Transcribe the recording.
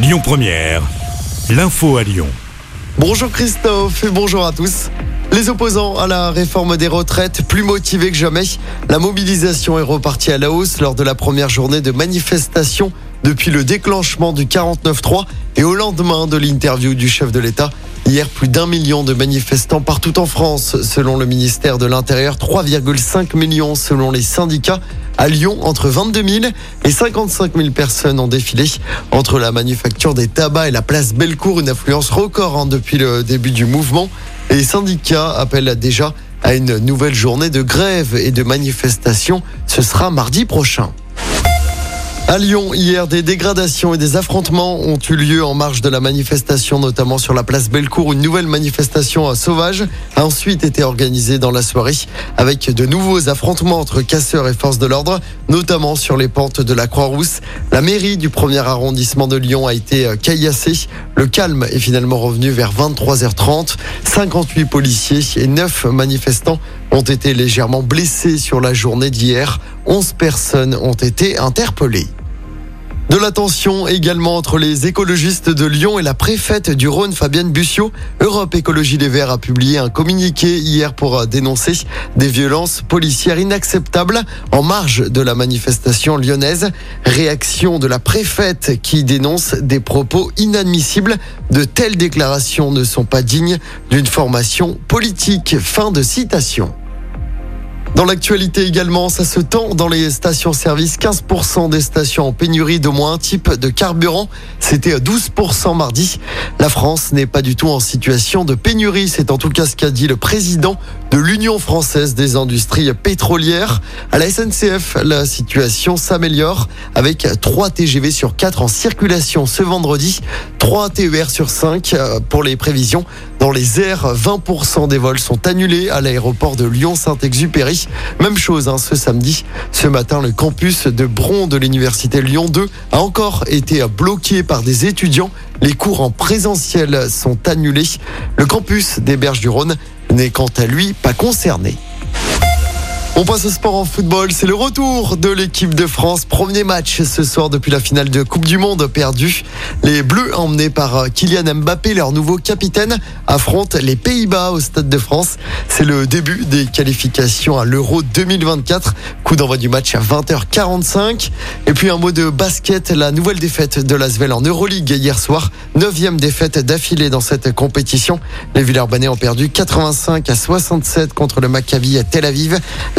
Lyon Première, l'info à Lyon. Bonjour Christophe et bonjour à tous. Les opposants à la réforme des retraites, plus motivés que jamais, la mobilisation est repartie à la hausse lors de la première journée de manifestation depuis le déclenchement du 49-3 et au lendemain de l'interview du chef de l'État. Hier, plus d'un million de manifestants partout en France, selon le ministère de l'Intérieur, 3,5 millions selon les syndicats. À Lyon, entre 22 000 et 55 000 personnes ont défilé entre la manufacture des tabacs et la place Bellecour, une affluence record hein, depuis le début du mouvement. Les syndicats appellent déjà à une nouvelle journée de grève et de manifestation. Ce sera mardi prochain. À Lyon, hier, des dégradations et des affrontements ont eu lieu en marge de la manifestation, notamment sur la place Bellecour. Une nouvelle manifestation sauvage a ensuite été organisée dans la soirée avec de nouveaux affrontements entre casseurs et forces de l'ordre, notamment sur les pentes de la Croix-Rousse. La mairie du premier arrondissement de Lyon a été caillassée. Le calme est finalement revenu vers 23h30. 58 policiers et 9 manifestants ont été légèrement blessés sur la journée d'hier. 11 personnes ont été interpellées. De la tension également entre les écologistes de Lyon et la préfète du Rhône, Fabienne Bussiot. Europe Écologie Les Verts a publié un communiqué hier pour dénoncer des violences policières inacceptables en marge de la manifestation lyonnaise. Réaction de la préfète qui dénonce des propos inadmissibles. De telles déclarations ne sont pas dignes d'une formation politique. Fin de citation. Dans l'actualité également, ça se tend dans les stations-service. 15% des stations en pénurie d'au moins un type de carburant. C'était 12% mardi. La France n'est pas du tout en situation de pénurie. C'est en tout cas ce qu'a dit le président de l'Union française des industries pétrolières. À la SNCF, la situation s'améliore avec 3 TGV sur 4 en circulation ce vendredi, 3 TER sur 5 euh, pour les prévisions. Dans les airs, 20% des vols sont annulés à l'aéroport de Lyon-Saint-Exupéry. Même chose hein, ce samedi. Ce matin, le campus de Bron de l'université Lyon 2 a encore été bloqué par des étudiants. Les cours en présentiel sont annulés. Le campus des Berges du Rhône n'est quant à lui pas concerné. On passe au sport en football. C'est le retour de l'équipe de France. Premier match ce soir depuis la finale de Coupe du Monde perdue. Les Bleus, emmenés par Kylian Mbappé, leur nouveau capitaine, affrontent les Pays-Bas au Stade de France. C'est le début des qualifications à l'Euro 2024. Coup d'envoi du match à 20h45. Et puis un mot de basket. La nouvelle défaite de l'Asvel en Euroleague hier soir. Neuvième défaite d'affilée dans cette compétition. Les Villeurbanais ont perdu 85 à 67 contre le Maccabi à Tel Aviv.